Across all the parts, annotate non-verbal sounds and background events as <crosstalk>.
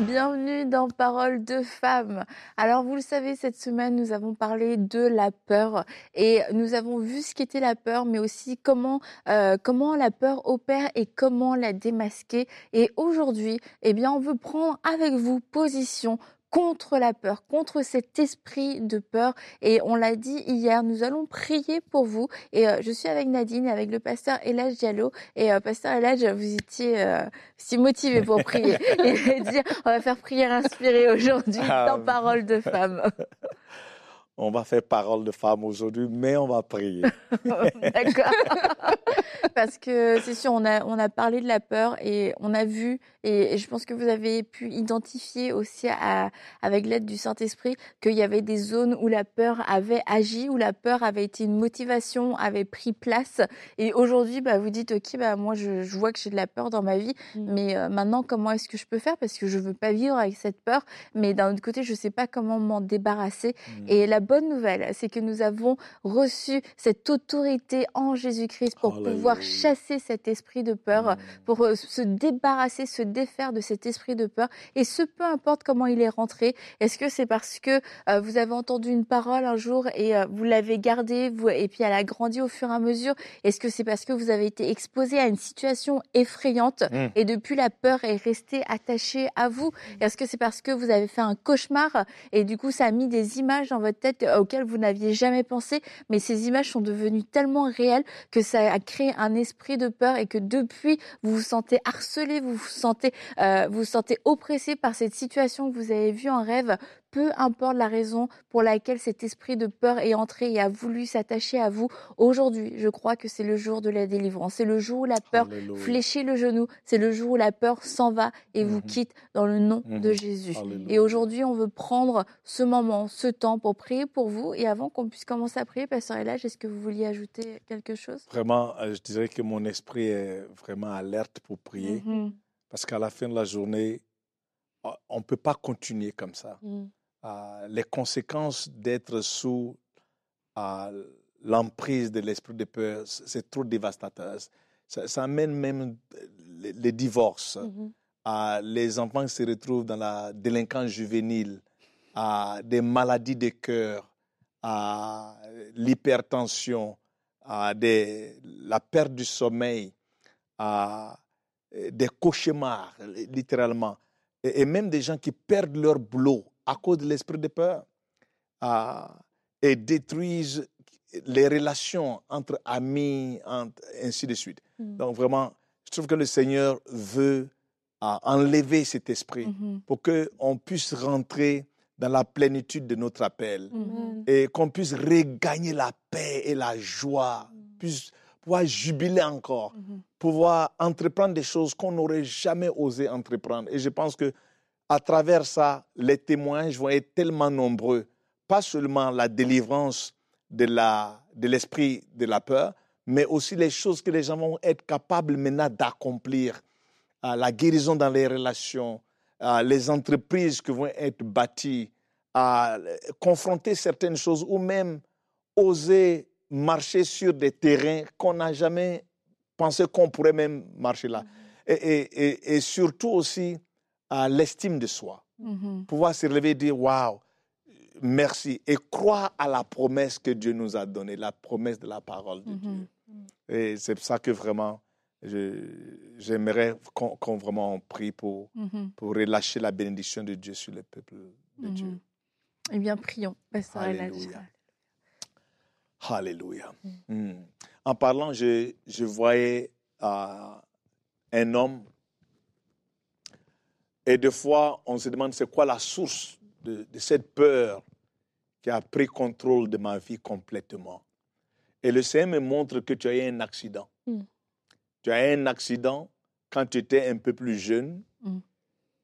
Bienvenue dans Parole de femmes. Alors vous le savez, cette semaine nous avons parlé de la peur et nous avons vu ce qu'était la peur, mais aussi comment euh, comment la peur opère et comment la démasquer. Et aujourd'hui, eh bien, on veut prendre avec vous position contre la peur, contre cet esprit de peur. Et on l'a dit hier, nous allons prier pour vous. Et euh, je suis avec Nadine et avec le pasteur Elage Diallo. Et euh, pasteur Elage, vous étiez euh, si motivé pour prier. <laughs> et dire, on va faire prière inspirée aujourd'hui Ah, dans Parole de femme. <laughs> On va faire parole de femme aujourd'hui, mais on va prier. <laughs> D'accord. Parce que c'est sûr, on a, on a parlé de la peur et on a vu, et, et je pense que vous avez pu identifier aussi à, avec l'aide du Saint-Esprit qu'il y avait des zones où la peur avait agi, où la peur avait été une motivation, avait pris place. Et aujourd'hui, bah, vous dites, OK, bah, moi, je, je vois que j'ai de la peur dans ma vie, Mm. mais euh, maintenant, comment est-ce que je peux faire? Parce que je veux pas vivre avec cette peur, mais d'un autre côté, je sais pas comment m'en débarrasser. Mm. Et la bonne nouvelle, c'est que nous avons reçu cette autorité en Jésus-Christ pour pouvoir chasser cet esprit de peur, Mm. pour euh, se débarrasser, se défaire de cet esprit de peur. Et ce, peu importe comment il est rentré. Est-ce que c'est parce que euh, vous avez entendu une parole un jour et euh, vous l'avez gardée, vous, et puis elle a grandi au fur et à mesure? Est-ce que c'est parce que vous avez été exposé à une situation effrayante Mm. et depuis la peur est restée attachée à vous? Est-ce que c'est parce que vous avez fait un cauchemar et du coup ça a mis des images dans votre tête euh, auxquelles vous n'aviez jamais pensé, mais ces images sont devenues tellement réelles que ça a créé un esprit de peur et que depuis vous vous sentez harcelé, vous sentez, euh, vous vous sentez oppressé par cette situation que vous avez vue en rêve. Peu importe la raison pour laquelle cet esprit de peur est entré et a voulu s'attacher à vous, aujourd'hui, je crois que c'est le jour de la délivrance. C'est le jour où la peur Alléluia. fléchit le genou. C'est le jour où la peur s'en va et vous Mhm. quitte dans le nom de Mhm. Jésus. Alléluia. Et aujourd'hui, on veut prendre ce moment, ce temps pour prier pour vous. Et avant qu'on puisse commencer à prier, Pasteur Elage, est-ce que vous vouliez ajouter quelque chose? Vraiment, euh, je dirais que mon esprit est vraiment alerte pour prier, Mhm. parce qu'à la fin de la journée, on ne peut pas continuer comme ça. Mhm. Les conséquences d'être sous l'emprise de l'esprit de peur, c'est trop dévastateur. Ça, ça amène même les, les divorces. Mhm. à les enfants qui se retrouvent dans la délinquance juvénile, à des maladies de cœur, à l'hypertension, à des, la perte du sommeil, à des cauchemars, littéralement, et, et même des gens qui perdent leur boulot à cause de l'esprit de peur, à- et détruisent les relations entre amis, entre, ainsi de suite. Mhm. Donc vraiment, je trouve que le Seigneur veut à enlever cet esprit Mhm. pour qu'on puisse rentrer dans la plénitude de notre appel et qu'on puisse regagner la paix et la joie, puisse pouvoir jubiler encore, Mhm. pouvoir entreprendre des choses qu'on n'aurait jamais osé entreprendre. Et je pense que à travers ça, les témoignages vont être tellement nombreux, pas seulement la délivrance de la de l'esprit de la peur, mais aussi les choses que les gens vont être capables maintenant d'accomplir, à la guérison dans les relations, à les entreprises qui vont être bâties, à confronter certaines choses ou même oser marcher sur des terrains qu'on n'a jamais pensé qu'on pourrait même marcher là. Et, et- et- et surtout aussi à l'estime de soi. Mhm. Pouvoir se lever et dire Waouh, merci. Et croire à la promesse que Dieu nous a donnée, la promesse de la parole de Mhm. Dieu. Et c'est pour ça que vraiment, je- j'aimerais qu'on vraiment prie pour, Mhm. pour relâcher la bénédiction de Dieu sur le peuple de Dieu. Eh bien, prions. Alléluia. Alléluia. Mm. En parlant, je, je voyais euh, un homme. Et des fois, on se demande c'est quoi la source de, de cette peur qui a pris contrôle de ma vie complètement. Et le Seigneur me montre que tu as eu un accident. Mm. Tu as eu un accident quand tu étais un peu plus jeune. Mm.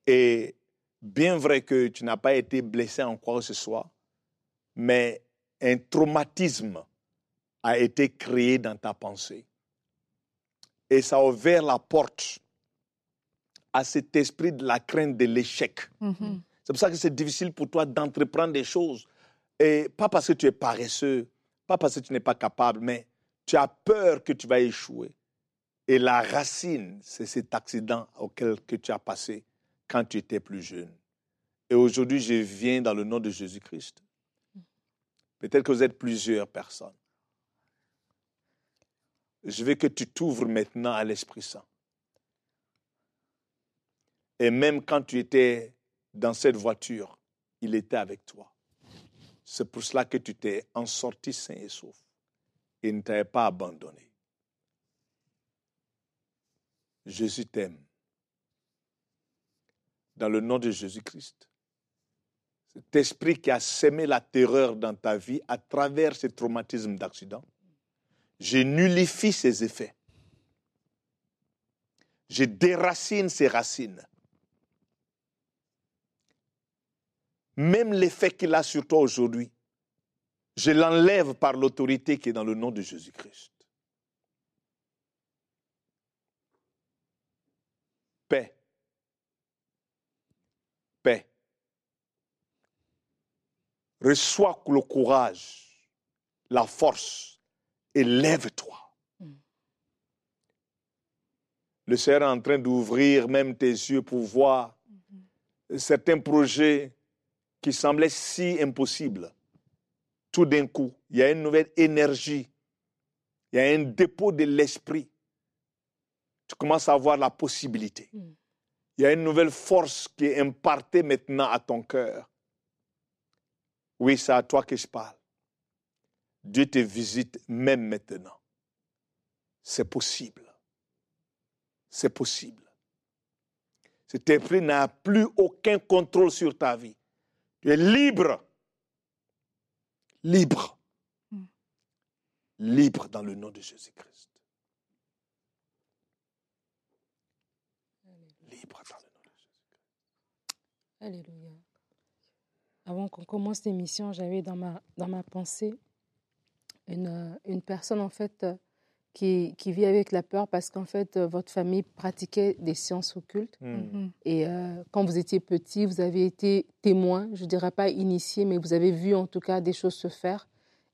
Et bien vrai que tu n'as pas été blessé en quoi que ce soit, mais un traumatisme a été créé dans ta pensée. Et ça a ouvert la porte à cet esprit de la crainte de l'échec. Mhm. C'est pour ça que c'est difficile pour toi d'entreprendre des choses. Et pas parce que tu es paresseux, pas parce que tu n'es pas capable, mais tu as peur que tu vas échouer. Et la racine, c'est cet accident auquel que tu as passé quand tu étais plus jeune. Et aujourd'hui, je viens dans le nom de Jésus-Christ. Peut-être que vous êtes plusieurs personnes. Je veux que tu t'ouvres maintenant à l'Esprit Saint. Et même quand tu étais dans cette voiture, il était avec toi. C'est pour cela que tu t'es en sorti sain et sauf. Il ne t'avait pas abandonné. Jésus t'aime. Dans le nom de Jésus-Christ. Cet esprit qui a sémé la terreur dans ta vie à travers ces traumatismes d'accident, je nullifie ses effets. Je déracine ses racines. Même l'effet qu'il a sur toi aujourd'hui, je l'enlève par l'autorité qui est dans le nom de Jésus-Christ. Paix. Paix. Reçois le courage, la force et lève-toi. Le Seigneur est en train d'ouvrir même tes yeux pour voir certains projets qui semblaient si impossibles. Tout d'un coup, il y a une nouvelle énergie, il y a un dépôt de l'esprit. Tu commences à voir la possibilité. Il y a une nouvelle force qui est impartée maintenant à ton cœur. Oui, c'est à toi que je parle. Dieu te visite même maintenant. C'est possible. C'est possible. Cet esprit n'a plus aucun contrôle sur ta vie. Tu es libre. Libre. Mm. Libre dans le nom de Jésus-Christ. Libre dans le nom de Jésus-Christ. Alléluia. Avant qu'on commence l'émission, j'avais dans ma, dans ma pensée une, euh, une personne en fait euh, qui, qui vit avec la peur parce qu'en fait euh, votre famille pratiquait des sciences occultes Mm. Mhm. et euh, quand vous étiez petit, vous avez été témoin, je ne dirais pas initié, mais vous avez vu en tout cas des choses se faire.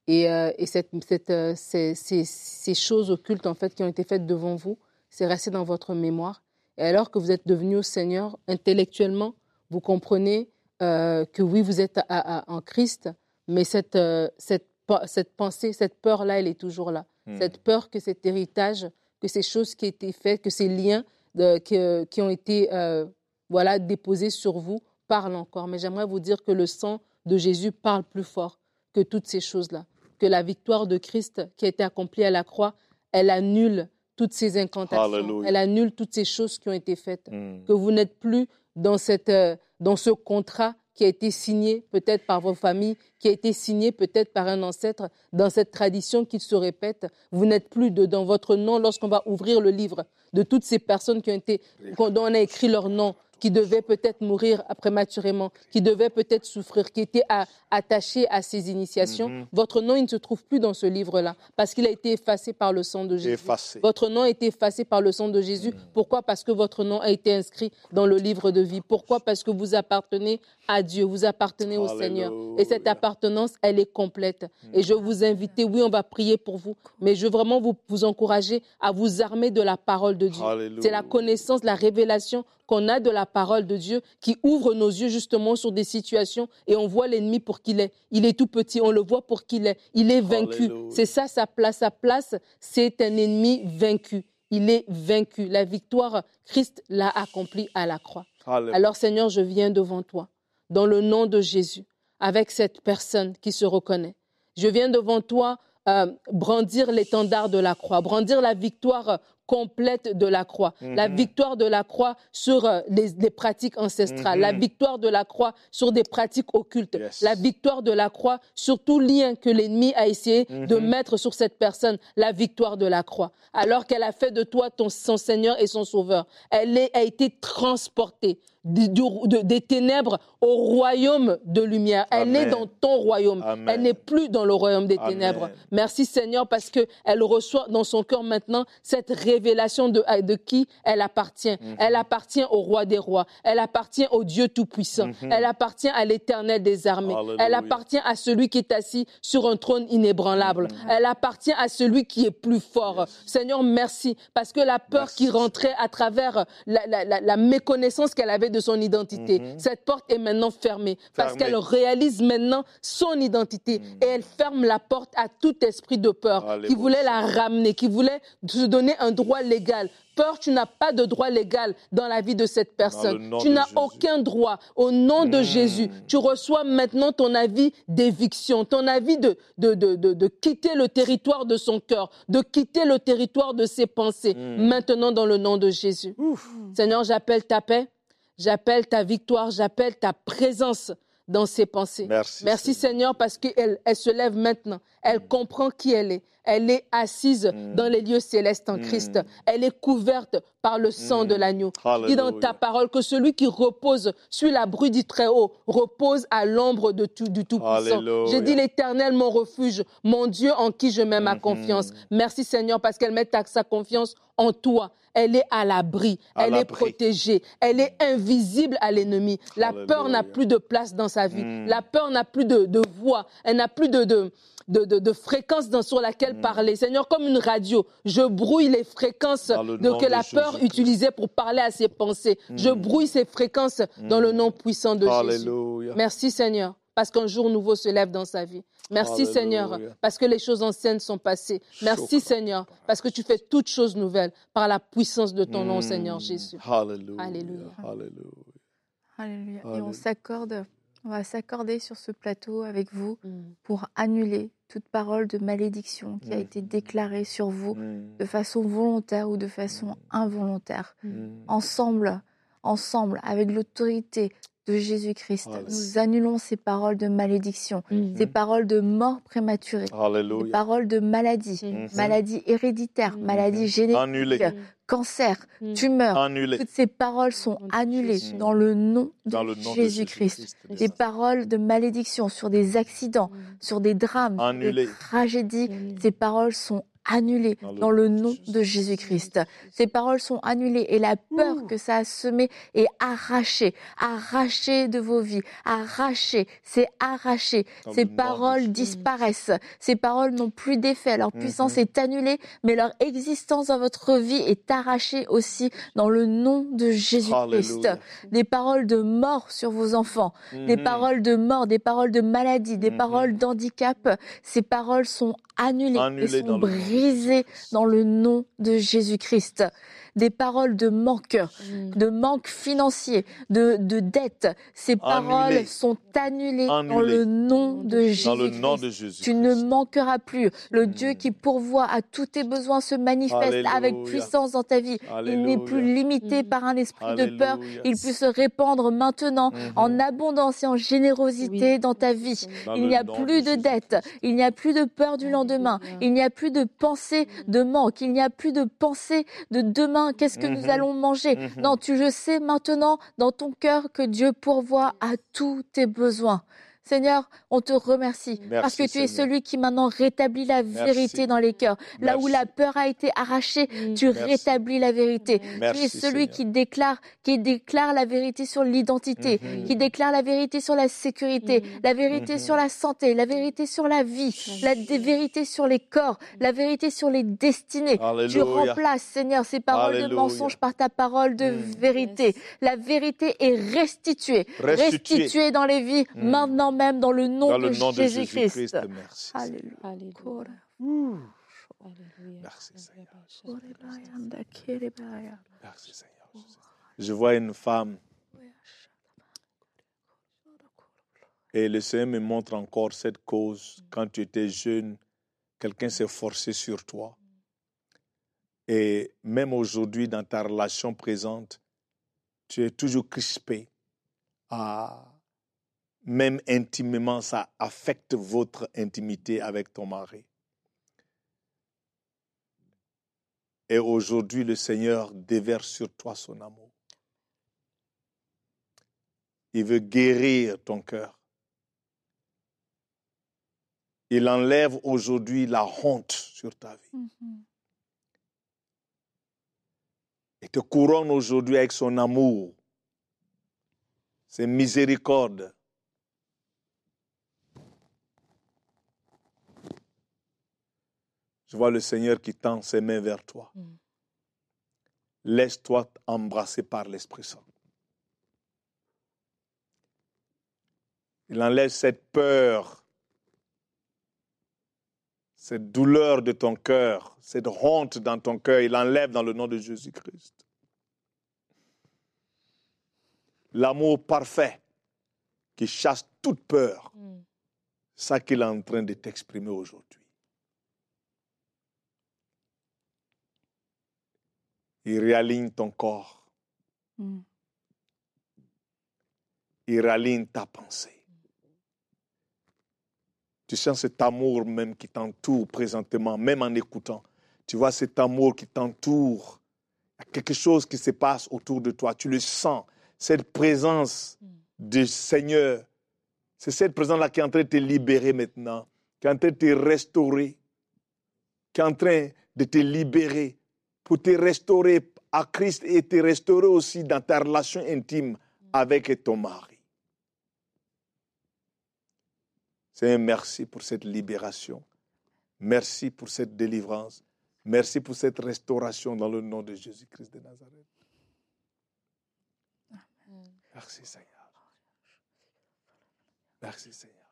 Et, euh, et cette, cette, euh, ces, ces- ces choses occultes en fait qui ont été faites devant vous, c'est resté dans votre mémoire. Et alors que vous êtes devenu au Seigneur intellectuellement, vous comprenez euh, que oui, vous êtes à- à- en Christ, mais cette, euh, cette, cette pensée, cette peur-là, elle est toujours là. Mm. Cette peur que cet héritage, que ces choses qui ont été faites, que ces liens de- que- qui ont été euh, voilà, déposés sur vous parlent encore. Mais j'aimerais vous dire que le sang de Jésus parle plus fort que toutes ces choses-là. Que la victoire de Christ qui a été accomplie à la croix, elle annule toutes ces incantations. Elle annule toutes ces choses qui ont été faites Mm. que vous n'êtes plus dans, cette, euh, dans ce contrat qui a été signé peut-être par vos familles, qui a été signé peut-être par un ancêtre, dans cette tradition qui se répète. Vous n'êtes plus dedans. Votre nom, lorsqu'on va ouvrir le livre de toutes ces personnes qui ont été, dont on a écrit leur nom, qui devaient peut-être mourir prématurément, qui devaient peut-être souffrir, qui étaient à- attachés à ces initiations, Mhm. votre nom, il ne se trouve plus dans ce livre-là, parce qu'il a été effacé par le sang de Jésus. Effacé. Votre nom a été effacé par le sang de Jésus. Pourquoi? Parce que votre nom a été inscrit dans le livre de vie. Pourquoi? Parce que vous appartenez à Dieu, vous appartenez au Seigneur. Et cette appartenance, elle est complète. Et je vous invite, oui, on va prier pour vous, mais je veux vraiment vous, vous encourager à vous armer de la parole de Dieu. C'est la connaissance, la révélation qu'on a de la parole de Dieu qui ouvre nos yeux justement sur des situations et on voit l'ennemi pour qu'il est. Il est tout petit, on le voit pour qu'il est. Il est vaincu. C'est ça sa place. Sa place, c'est un ennemi vaincu. Il est vaincu. La victoire, Christ l'a accomplie à la croix. Alléluia. Alors Seigneur, je viens devant toi, dans le nom de Jésus, avec cette personne qui se reconnaît. Je viens devant toi euh, brandir l'étendard de la croix, brandir la victoire complète de la croix, la Mhm. victoire de la croix sur euh, les, les pratiques ancestrales, Mhm. la victoire de la croix sur des pratiques occultes, Yes. la victoire de la croix sur tout lien que l'ennemi a essayé de Mhm. mettre sur cette personne, la victoire de la croix. Alors qu'elle a fait de toi ton, son Seigneur et son Sauveur, elle est- a été transportée du- du- de- des ténèbres au royaume de lumière. Elle est dans ton royaume. Amen. Elle n'est plus dans le royaume des Amen. ténèbres. Merci Seigneur parce que elle reçoit dans son cœur maintenant cette révélation de, euh, de qui elle appartient. Mhm. Elle appartient au roi des rois. Elle appartient au Dieu Tout-Puissant. Mhm. Elle appartient à l'éternel des armées. Elle appartient à celui qui est assis sur un trône inébranlable. Mhm. Elle appartient à celui qui est plus fort. Seigneur, merci. Parce que la peur Merci, qui rentrait à travers la, la- la- la méconnaissance qu'elle avait de son identité, cette porte est maintenant fermée. Parce qu'elle réalise maintenant son identité. Et elle ferme la porte à tout esprit de peur qui voulait la ramener, qui voulait se donner un droit légal. Peur, tu n'as pas de droit légal dans la vie de cette personne. Tu n'as aucun droit. Au nom de Mm. Jésus, tu reçois maintenant ton avis d'éviction, ton avis de, de, de, de, de quitter le territoire de son cœur, de quitter le territoire de ses pensées, Mm. maintenant dans le nom de Jésus. Seigneur, j'appelle ta paix, j'appelle ta victoire, j'appelle ta présence dans ses pensées. Merci. Merci Seigneur parce qu'elle elle se lève maintenant. Elle comprend qui elle est. Elle est assise Mm. dans les lieux célestes en Mm. Christ. Elle est couverte par le sang Mm. de l'agneau. Dis dans ta parole que celui qui repose sur la bruit du Très-Haut repose à l'ombre de tout, du Tout-Puissant. J'ai dit l'éternel, mon refuge, mon Dieu en qui je mets ma Mhm. confiance. Merci Seigneur parce qu'elle met sa confiance en toi. Elle est à l'abri, elle est protégée, elle est invisible à l'ennemi. La peur n'a plus de place dans sa vie. Mm. La peur n'a plus de, de voix, elle n'a plus de, de, de, de- de fréquence dans- sur laquelle Mm. parler. Seigneur, comme une radio, je brouille les fréquences le de, que de la peur utilisait pour parler à ses pensées. Je Mm. brouille ces fréquences dans le nom puissant de Jésus. Alléluia. Merci Seigneur, parce qu'un jour nouveau se lève dans sa vie. Merci Alléluia. Seigneur, parce que les choses anciennes sont passées. Merci. Seigneur, parce que tu fais toutes choses nouvelles par la puissance de ton nom. Seigneur Jésus. Alléluia. Alléluia. Alléluia. Alléluia. Et on s'accorde, on va s'accorder sur ce plateau avec vous Mm. pour annuler toute parole de malédiction qui a Mm. été déclarée sur vous Mm. de façon volontaire ou de façon involontaire. Mm. Ensemble, ensemble, avec l'autorité de Jésus-Christ, Alléluia. nous annulons ces paroles de malédiction, Mm. ces paroles de mort prématurée, ces paroles de maladie, Mhm. maladie héréditaire, Mhm. maladie génétique, Annulé. cancer, Mm. tumeur. Annulé. Toutes ces paroles sont annulées dans le nom de Dans le nom de Jésus-Christ. Des paroles de malédiction sur des accidents, sur des drames, des tragédies. Mm. Ces paroles sont annulées Dans le nom de Jésus-Christ. Ces paroles sont annulées et la peur que ça a semé est arrachée, arrachée de vos vies, arrachée, c'est arraché. Ces paroles disparaissent. Ces paroles n'ont plus d'effet. Leur puissance Mhm. est annulée, mais leur existence dans votre vie est arrachée aussi dans le nom de Jésus-Christ. Des paroles de mort sur vos enfants, des Mhm. paroles de mort, des paroles de maladie, des Mhm. paroles d'handicap. Ces paroles sont annulées, Annulées et sont brisées Dans le nom de Jésus-Christ. Des paroles de manque, Mm. de manque financier, de, de dette. Ces paroles sont annulées dans le nom de Jésus. Dans le nom de Jésus. Tu ne manqueras plus. Le Mm. Dieu qui pourvoit à tous tes besoins se manifeste Alléluia. avec puissance dans ta vie. Il n'est plus limité Mm. par un esprit de peur. Il peut se répandre maintenant Mhm. en abondance et en générosité Oui. dans ta vie. Dans Il n'y a plus de Jésus-Christ. dette, il n'y a plus de peur du lendemain, il n'y a plus de pensée de manque, il n'y a plus de pensée de demain, qu'est-ce que nous Mhm. allons manger Mhm. Non, tu le sais maintenant dans ton cœur que Dieu pourvoit à tous tes besoins. Seigneur, on te remercie Merci, parce que tu es celui qui maintenant rétablit la vérité dans les cœurs. Là où la peur a été arrachée, Mm. tu Merci. rétablis la vérité. Merci, tu es celui Seigneur. qui déclare, qui déclare la vérité sur l'identité, Mhm. qui déclare la vérité sur la sécurité, Mhm. la vérité Mhm. sur la santé, la vérité sur la vie, la dé- vérité sur les corps, la vérité sur les destinées. Tu remplaces, Seigneur, ces paroles de mensonges par ta parole de Mhm. vérité. La vérité est restituée, Restituée. restituée dans les vies, Mhm. Maintenant même dans le nom Dans de Jésus-Christ. Merci. Alléluia. Alléluia. Merci, Seigneur. Merci Seigneur. Je vois une femme et le Seigneur me montre encore cette cause. Quand tu étais jeune, quelqu'un s'est forcé sur toi. Et même aujourd'hui, dans ta relation présente, tu es toujours crispé. Ah, même intimement, ça affecte votre intimité avec ton mari. Et aujourd'hui, le Seigneur déverse sur toi son amour. Il veut guérir ton cœur. Il enlève aujourd'hui la honte sur ta vie. Mhm. et te couronne aujourd'hui avec son amour, ses miséricordes. Je vois le Seigneur qui tend ses mains vers toi. Mm. Laisse-toi embrasser par l'Esprit Saint. Il enlève cette peur, cette douleur de ton cœur, cette honte dans ton cœur. Il enlève dans le nom de Jésus-Christ. L'amour parfait qui chasse toute peur, Mm. ça qu'il est en train de t'exprimer aujourd'hui. Il réaligne ton corps, Mm. il réaligne ta pensée. Tu sens cet amour même qui t'entoure présentement, même en écoutant. Tu vois cet amour qui t'entoure. Il y a quelque chose qui se passe autour de toi. Tu le sens. Cette présence du Seigneur. C'est cette présence-là qui est en train de te libérer maintenant, qui est en train de te restaurer, qui est en train de te libérer pour te restaurer à Christ et te restaurer aussi dans ta relation intime avec ton mari. Seigneur, merci pour cette libération. Merci pour cette délivrance. Merci pour cette restauration dans le nom de Jésus-Christ de Nazareth. Merci Seigneur. Merci Seigneur.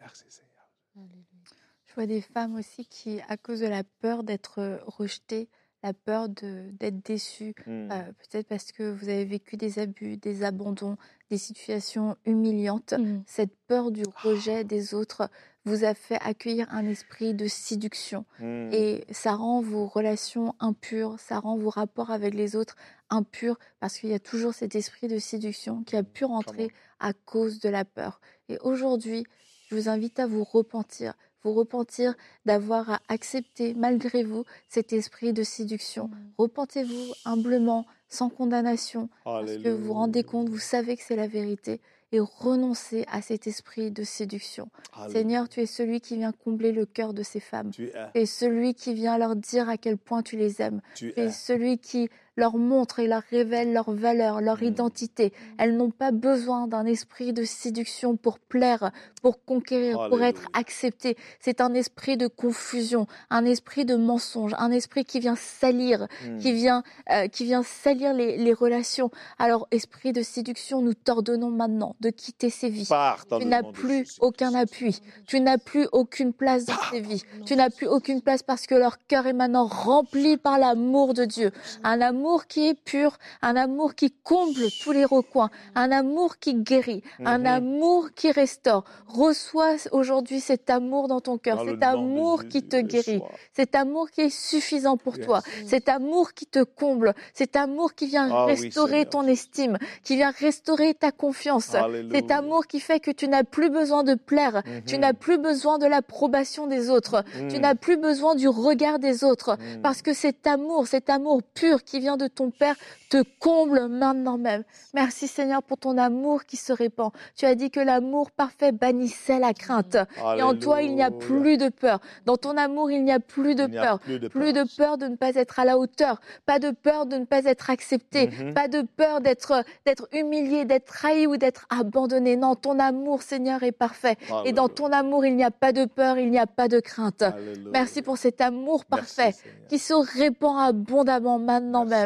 Merci Seigneur. Je vois des femmes aussi qui, à cause de la peur d'être rejetées, la peur de- d'être déçues, Mm. euh, peut-être parce que vous avez vécu des abus, des abandons, des situations humiliantes, Mm. cette peur du rejet des autres vous a fait accueillir un esprit de séduction. Mm. Et ça rend vos relations impures, ça rend vos rapports avec les autres impurs, parce qu'il y a toujours cet esprit de séduction qui a pu rentrer à cause de la peur. Et aujourd'hui, je vous invite à vous repentir, vous repentir d'avoir accepté, malgré vous, cet esprit de séduction. Repentez-vous humblement, sans condamnation, parce que vous vous rendez compte, vous savez que c'est la vérité, et renoncez à cet esprit de séduction. Alléluia. Seigneur, tu es celui qui vient combler le cœur de ces femmes. tu es, Tu es celui qui vient leur dire à quel point tu les aimes. tu Tu es es. celui qui leur montre et leur révèle leur valeur, leur Mm. identité. Elles n'ont pas besoin d'un esprit de séduction pour plaire, pour conquérir, pour être acceptées. C'est un esprit de confusion, un esprit de mensonge, un esprit qui vient salir, Mm. qui vient, euh, qui vient salir les, les relations. Alors, esprit de séduction, nous t'ordonnons maintenant de quitter ces vies. Tu n'as plus aucun appui. Tu n'as plus aucune place dans ces vies. Tu n'as plus aucune place parce que leur cœur est maintenant rempli par l'amour de Dieu. Un amour qui est pur, un amour qui comble tous les recoins, un amour qui guérit, un Mhm. amour qui restaure. Reçois aujourd'hui cet amour dans ton cœur, cet amour qui te guérit, cet amour qui est suffisant pour toi, cet amour qui te comble, cet amour qui vient Ah restaurer ton estime, qui vient restaurer ta confiance. Cet amour qui fait que tu n'as plus besoin de plaire, tu Mhm. n'as plus besoin de l'approbation des autres, tu Mm. n'as plus besoin du regard des autres, parce que cet amour, cet amour pur qui vient de ton Père te comble maintenant même. Merci Seigneur pour ton amour qui se répand. Tu as dit que l'amour parfait bannissait la crainte. Et en toi, il n'y a plus de peur. Dans ton amour, il n'y a plus de Il peur. plus de Plus de peur. de ne pas être à la hauteur, pas de peur de ne pas être accepté, Mhm. pas de peur d'être d'être humilié, d'être trahi ou d'être abandonné. Non, ton amour, Seigneur, est parfait. Et dans ton amour, il n'y a pas de peur, il n'y a pas de crainte. Alléluia. Merci pour cet amour parfait qui se répand abondamment maintenant Merci, même.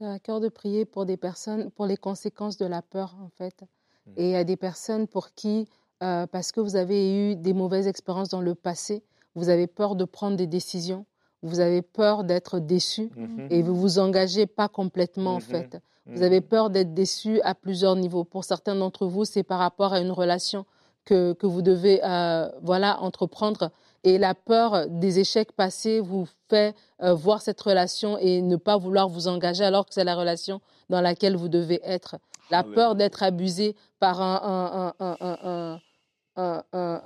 J'ai à cœur de prier pour des personnes, pour les conséquences de la peur, en fait. Mm. Et il y a des personnes pour qui, euh, parce que vous avez eu des mauvaises expériences dans le passé, vous avez peur de prendre des décisions, vous avez peur d'être déçu Mhm. et vous vous engagez pas complètement, en Mhm. fait. Vous Mm. avez peur d'être déçu à plusieurs niveaux. Pour certains d'entre vous, c'est par rapport à une relation que, que vous devez euh, voilà, entreprendre. Et la peur des échecs passés vous fait euh, voir cette relation et ne pas vouloir vous engager alors que c'est la relation dans laquelle vous devez être. La Alléluia. peur d'être abusé par un,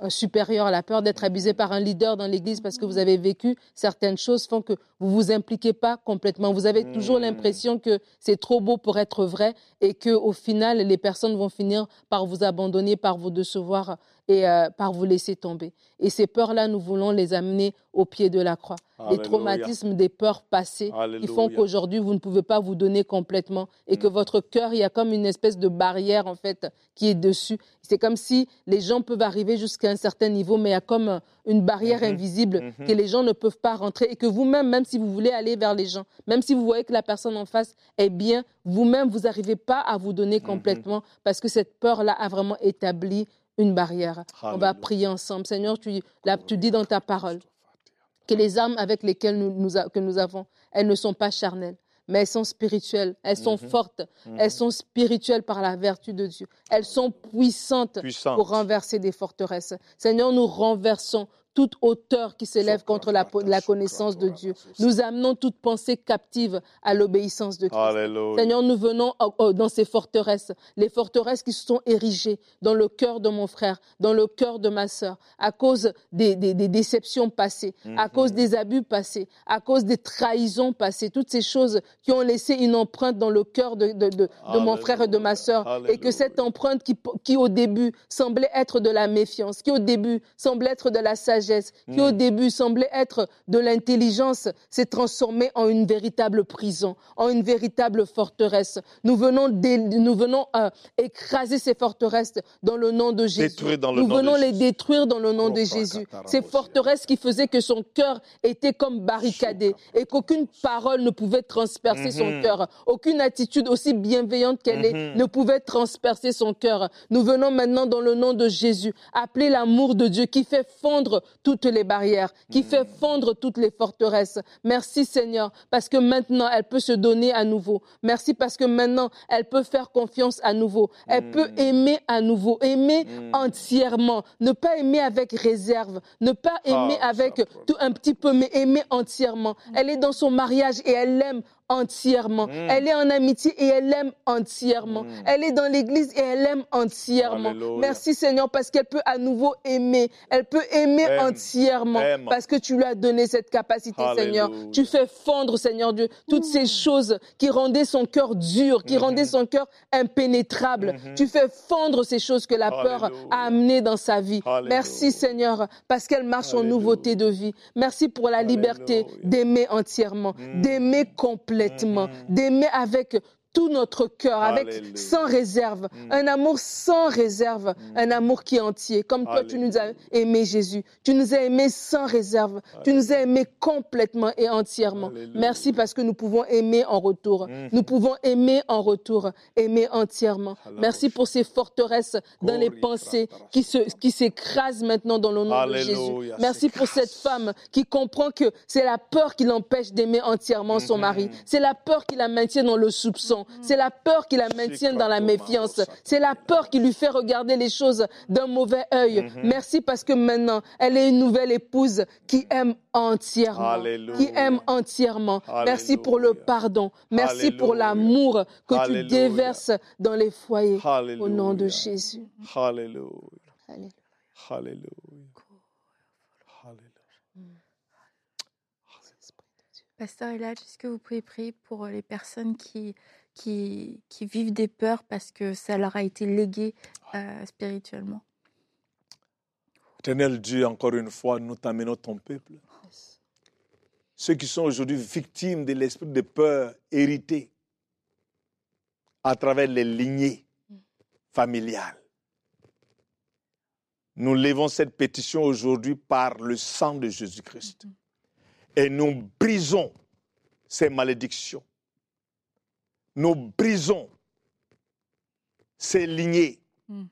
supérieur, la peur d'être abusé par un leader dans l'Église parce que vous avez vécu certaines choses font que vous vous impliquez pas complètement. Vous avez toujours Mm. l'impression que c'est trop beau pour être vrai et que au final les personnes vont finir par vous abandonner, par vous décevoir. Et euh, par vous laisser tomber. Et ces peurs-là, nous voulons les amener au pied de la croix. Les traumatismes des peurs passées qui font qu'aujourd'hui, vous ne pouvez pas vous donner complètement et que Mm. votre cœur, il y a comme une espèce de barrière, en fait, qui est dessus. C'est comme si les gens peuvent arriver jusqu'à un certain niveau, mais il y a comme euh, une barrière Mhm. invisible Mhm. que les gens ne peuvent pas rentrer et que vous-même, même si vous voulez aller vers les gens, même si vous voyez que la personne en face est bien, vous-même, vous n'arrivez pas à vous donner Mhm. complètement parce que cette peur-là a vraiment établi une barrière. On va prier ensemble. Seigneur, tu, là, tu dis dans ta parole que les armes avec lesquelles nous, nous a- que nous avons, elles ne sont pas charnelles, mais elles sont spirituelles, elles sont Mhm. fortes, elles sont spirituelles par la vertu de Dieu. Elles sont puissantes Puissante. pour renverser des forteresses. Seigneur, nous renversons toute hauteur qui s'élève contre la, connaissance de Dieu. Nous amenons toute pensée captive à l'obéissance de Christ. Alléluia. Seigneur, nous venons oh, oh, dans ces forteresses, les forteresses qui se sont érigées dans le cœur de mon frère, dans le cœur de ma sœur, à cause des, des- des déceptions passées, à Mhm. cause des abus passés, à cause des trahisons passées, toutes ces choses qui ont laissé une empreinte dans le cœur de, de- de- de mon frère et de ma sœur, et que cette empreinte qui, qui au début semblait être de la méfiance, qui au début semblait être de la sagesse, qui au Mm. début semblait être de l'intelligence, s'est transformée en une véritable prison, en une véritable forteresse. Nous venons, dé- nous venons euh, écraser ces forteresses dans le nom de Jésus. Détruire dans le nous nom venons les Jésus. détruire dans le nom de Jésus. Ces forteresses qui faisaient que son cœur était comme barricadé et qu'aucune parole ne pouvait transpercer son Mhm. cœur, aucune attitude aussi bienveillante qu'elle est Mhm. ne pouvait transpercer son cœur. Nous venons maintenant dans le nom de Jésus appeler l'amour de Dieu qui fait fondre toutes les barrières, qui Mhm. fait fondre toutes les forteresses. Merci Seigneur, parce que maintenant elle peut se donner à nouveau. Merci parce que maintenant elle peut faire confiance à nouveau. Elle peut Mhm. aimer à nouveau, aimer Mhm. entièrement, ne pas aimer avec réserve, ne pas aimer Ah, avec ça, tout un petit peu, mais aimer entièrement. Elle est dans son mariage et elle l'aime entièrement. Mm. Elle est en amitié et elle l'aime entièrement. Mm. Elle est dans l'église et elle aime entièrement. Alléluia. Merci Seigneur parce qu'elle peut à nouveau aimer. Elle peut aimer Aime. entièrement Aime. parce que tu lui as donné cette capacité Seigneur. Tu fais fondre Seigneur Dieu toutes ces choses qui rendaient son cœur dur, qui rendaient son cœur impénétrable. Tu fais fondre ces choses que la peur a amenées dans sa vie. Alléluia. Merci Seigneur parce qu'elle marche en nouveauté de vie. Merci pour la liberté d'aimer entièrement, d'aimer complètement, Mhm. d'aimer avec tout notre cœur, avec Alléluia. sans réserve, Mm. un amour sans réserve, un amour qui est entier, comme toi tu nous as Alléluia. aimé Jésus, tu nous as aimé sans réserve, tu nous as aimé complètement et entièrement. Merci parce que nous pouvons aimer en retour, Mhm. nous pouvons aimer en retour, aimer entièrement. Merci pour ces forteresses dans les pensées qui se qui s'écrasent maintenant dans le nom de Jésus. Merci pour cette femme qui comprend que c'est la peur qui l'empêche d'aimer entièrement son Mhm. mari. C'est la peur qui la maintient dans le soupçon. C'est la peur qui la maintient dans la méfiance. C'est la peur qui lui fait regarder les choses d'un mauvais œil. Mhm. Merci parce que maintenant, elle est une nouvelle épouse qui aime entièrement. Alléluia. Qui aime entièrement. Merci pour le pardon. Merci pour l'amour que tu déverses dans les foyers. Alléluia. Au nom de Jésus. Alléluia. Alléluia. Alléluia. Alléluia. Pasteur Elad, est-ce que vous pouvez prier pour les personnes qui, qui, qui vivent des peurs parce que ça leur a été légué euh, spirituellement Éternel Dieu, encore une fois, nous t'amenons ton peuple. Ceux qui sont aujourd'hui victimes de l'esprit de peur hérité à travers les lignées familiales. Nous levons cette pétition aujourd'hui par le sang de Jésus-Christ. Et nous brisons ces malédictions. Nous brisons ces lignées. Mm.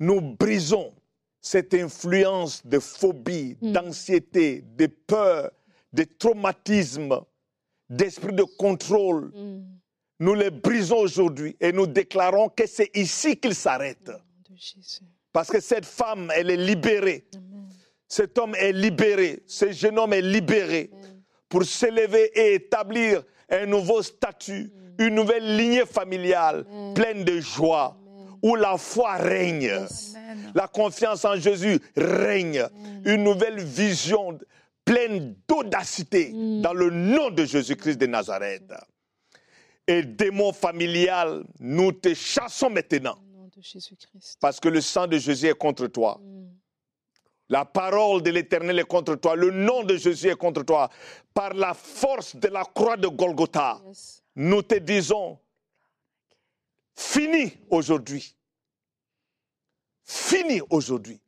Nous brisons cette influence de phobie, Mm. d'anxiété, de peur, de traumatisme, d'esprit de contrôle. Mm. Nous les brisons aujourd'hui et nous déclarons que c'est ici qu'il s'arrête. Au nom de Jésus. Parce que cette femme, elle est libérée. Amen. Cet homme est libéré. Ce jeune homme est libéré Amen. pour s'élever et établir un nouveau statut, une nouvelle lignée familiale pleine de joie, Amen. où la foi règne. Amen. La confiance en Jésus règne. Une nouvelle vision pleine d'audacité Mm. dans le nom de Jésus-Christ de Nazareth. Et démon familial, nous te chassons maintenant. Parce que le sang de Jésus est contre toi. Mm. La parole de l'Éternel est contre toi. Le nom de Jésus est contre toi. Par la force de la croix de Golgotha, Yes. nous te disons, fini aujourd'hui. Fini aujourd'hui.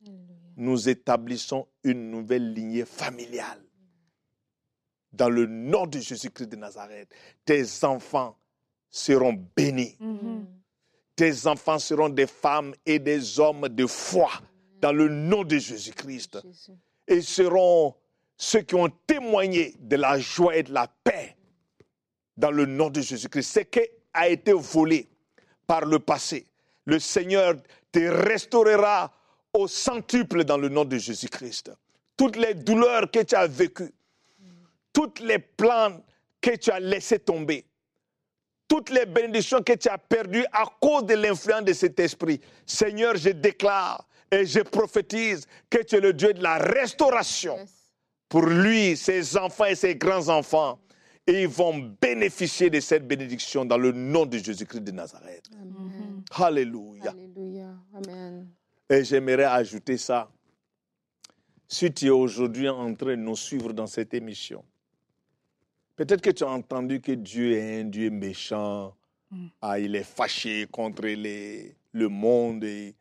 Nous établissons une nouvelle lignée familiale. Dans le nom de Jésus-Christ de Nazareth, tes enfants seront bénis. Mhm. Tes enfants seront des femmes et des hommes de foi dans le nom de Jésus-Christ. Jésus. Et seront ceux qui ont témoigné de la joie et de la paix dans le nom de Jésus-Christ. Ce qui a été volé par le passé, le Seigneur te restaurera au centuple dans le nom de Jésus-Christ. Toutes les douleurs que tu as vécues, toutes les plans que tu as laissés tomber, toutes les bénédictions que tu as perdues à cause de l'influence de cet esprit. Seigneur, je déclare et je prophétise que tu es le Dieu de la restauration Yes. pour lui, ses enfants et ses grands-enfants. Et ils vont bénéficier de cette bénédiction dans le nom de Jésus-Christ de Nazareth. Amen. Alléluia. Alléluia. Amen. Et j'aimerais ajouter ça. Si tu es aujourd'hui en train de nous suivre dans cette émission, peut-être que tu as entendu que Dieu est un Dieu méchant. Ah, il est fâché contre les- le monde et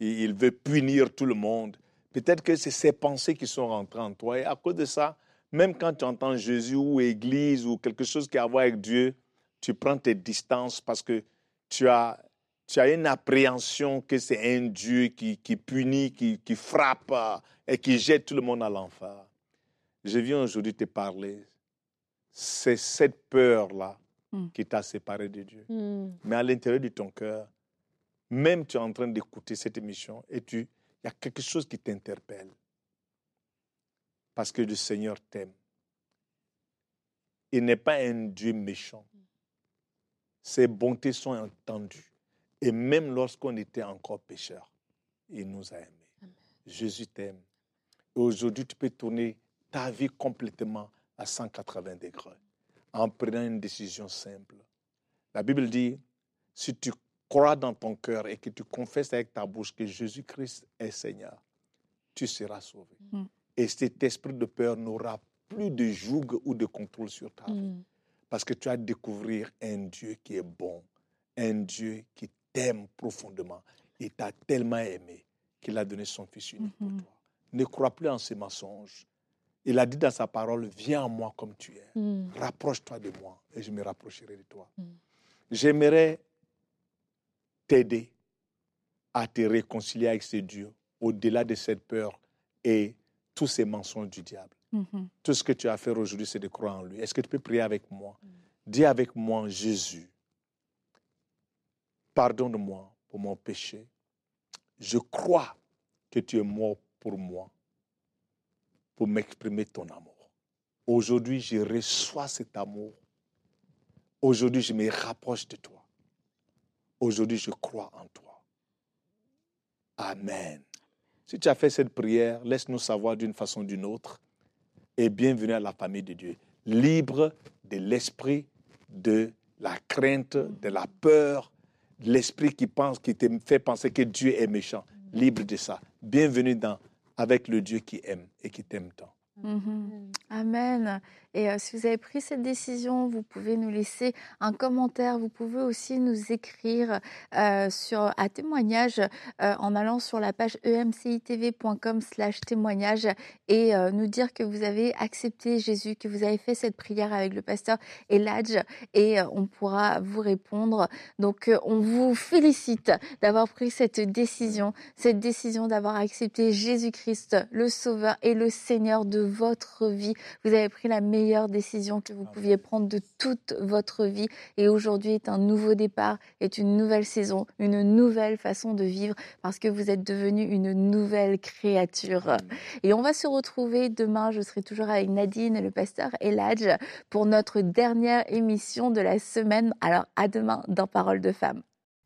il- il veut punir tout le monde. Peut-être que c'est ces pensées qui sont rentrées en toi. Et à cause de ça, même quand tu entends Jésus ou Église ou quelque chose qui a à voir avec Dieu, tu prends tes distances parce que tu as, tu as une appréhension que c'est un Dieu qui, qui punit, qui, qui frappe euh, et qui jette tout le monde à l'enfer. Je viens aujourd'hui te parler. C'est cette peur-là Mm. qui t'a séparé de Dieu. Mm. Mais à l'intérieur de ton cœur, même tu es en train d'écouter cette émission et tu, il y a quelque chose qui t'interpelle. Parce que le Seigneur t'aime. Il n'est pas un Dieu méchant. Ses bontés sont entendues. Et même lorsqu'on était encore pécheur, il nous a aimés. Jésus t'aime. Et aujourd'hui, tu peux tourner ta vie complètement à 180 degrés en prenant une décision simple. La Bible dit, si tu crois dans ton cœur et que tu confesses avec ta bouche que Jésus-Christ est Seigneur, tu seras sauvé. Mm. Et cet esprit de peur n'aura plus de joug ou de contrôle sur ta vie. Mm. Parce que tu vas découvrir un Dieu qui est bon, un Dieu qui t'aime profondément. Il t'a tellement aimé qu'il a donné son Fils unique pour Mhm. toi. Ne crois plus en ces mensonges. Il a dit dans sa parole, viens à moi comme tu es. Mm. Rapproche-toi de moi et je me rapprocherai de toi. J'aimerais t'aider à te réconcilier avec ce Dieu au-delà de cette peur et tous ces mensonges du diable. Mhm. Tout ce que tu as à faire aujourd'hui, c'est de croire en lui. Est-ce que tu peux prier avec moi? Dis avec moi, Jésus, pardonne-moi pour mon péché. Je crois que tu es mort pour moi, pour m'exprimer ton amour. Aujourd'hui, je reçois cet amour. Aujourd'hui, je me rapproche de toi. Aujourd'hui, je crois en toi. Amen. Si tu as fait cette prière, laisse-nous savoir d'une façon ou d'une autre. Et bienvenue à la famille de Dieu. Libre de l'esprit de la crainte, de la peur, l'esprit qui pense, qui te fait penser que Dieu est méchant. Libre de ça. Bienvenue dans, avec le Dieu qui aime et qui t'aime tant. Mhm. Amen. Et euh, si vous avez pris cette décision, vous pouvez nous laisser un commentaire. Vous pouvez aussi nous écrire euh, sur à témoignage euh, en allant sur la page emcitv.com/slash témoignage et euh, nous dire que vous avez accepté Jésus, que vous avez fait cette prière avec le pasteur Eladj et on pourra vous répondre. Donc on vous félicite d'avoir pris cette décision, cette décision d'avoir accepté Jésus-Christ, le Sauveur et le Seigneur de votre vie. Vous avez pris la meilleure décision que vous Amen. pouviez prendre de toute votre vie. Et aujourd'hui est un nouveau départ, est une nouvelle saison, une nouvelle façon de vivre parce que vous êtes devenu une nouvelle créature. Et on va se retrouver demain. Je serai toujours avec Nadine et le pasteur Eladj pour notre dernière émission de la semaine. Alors à demain dans Parole de Femme.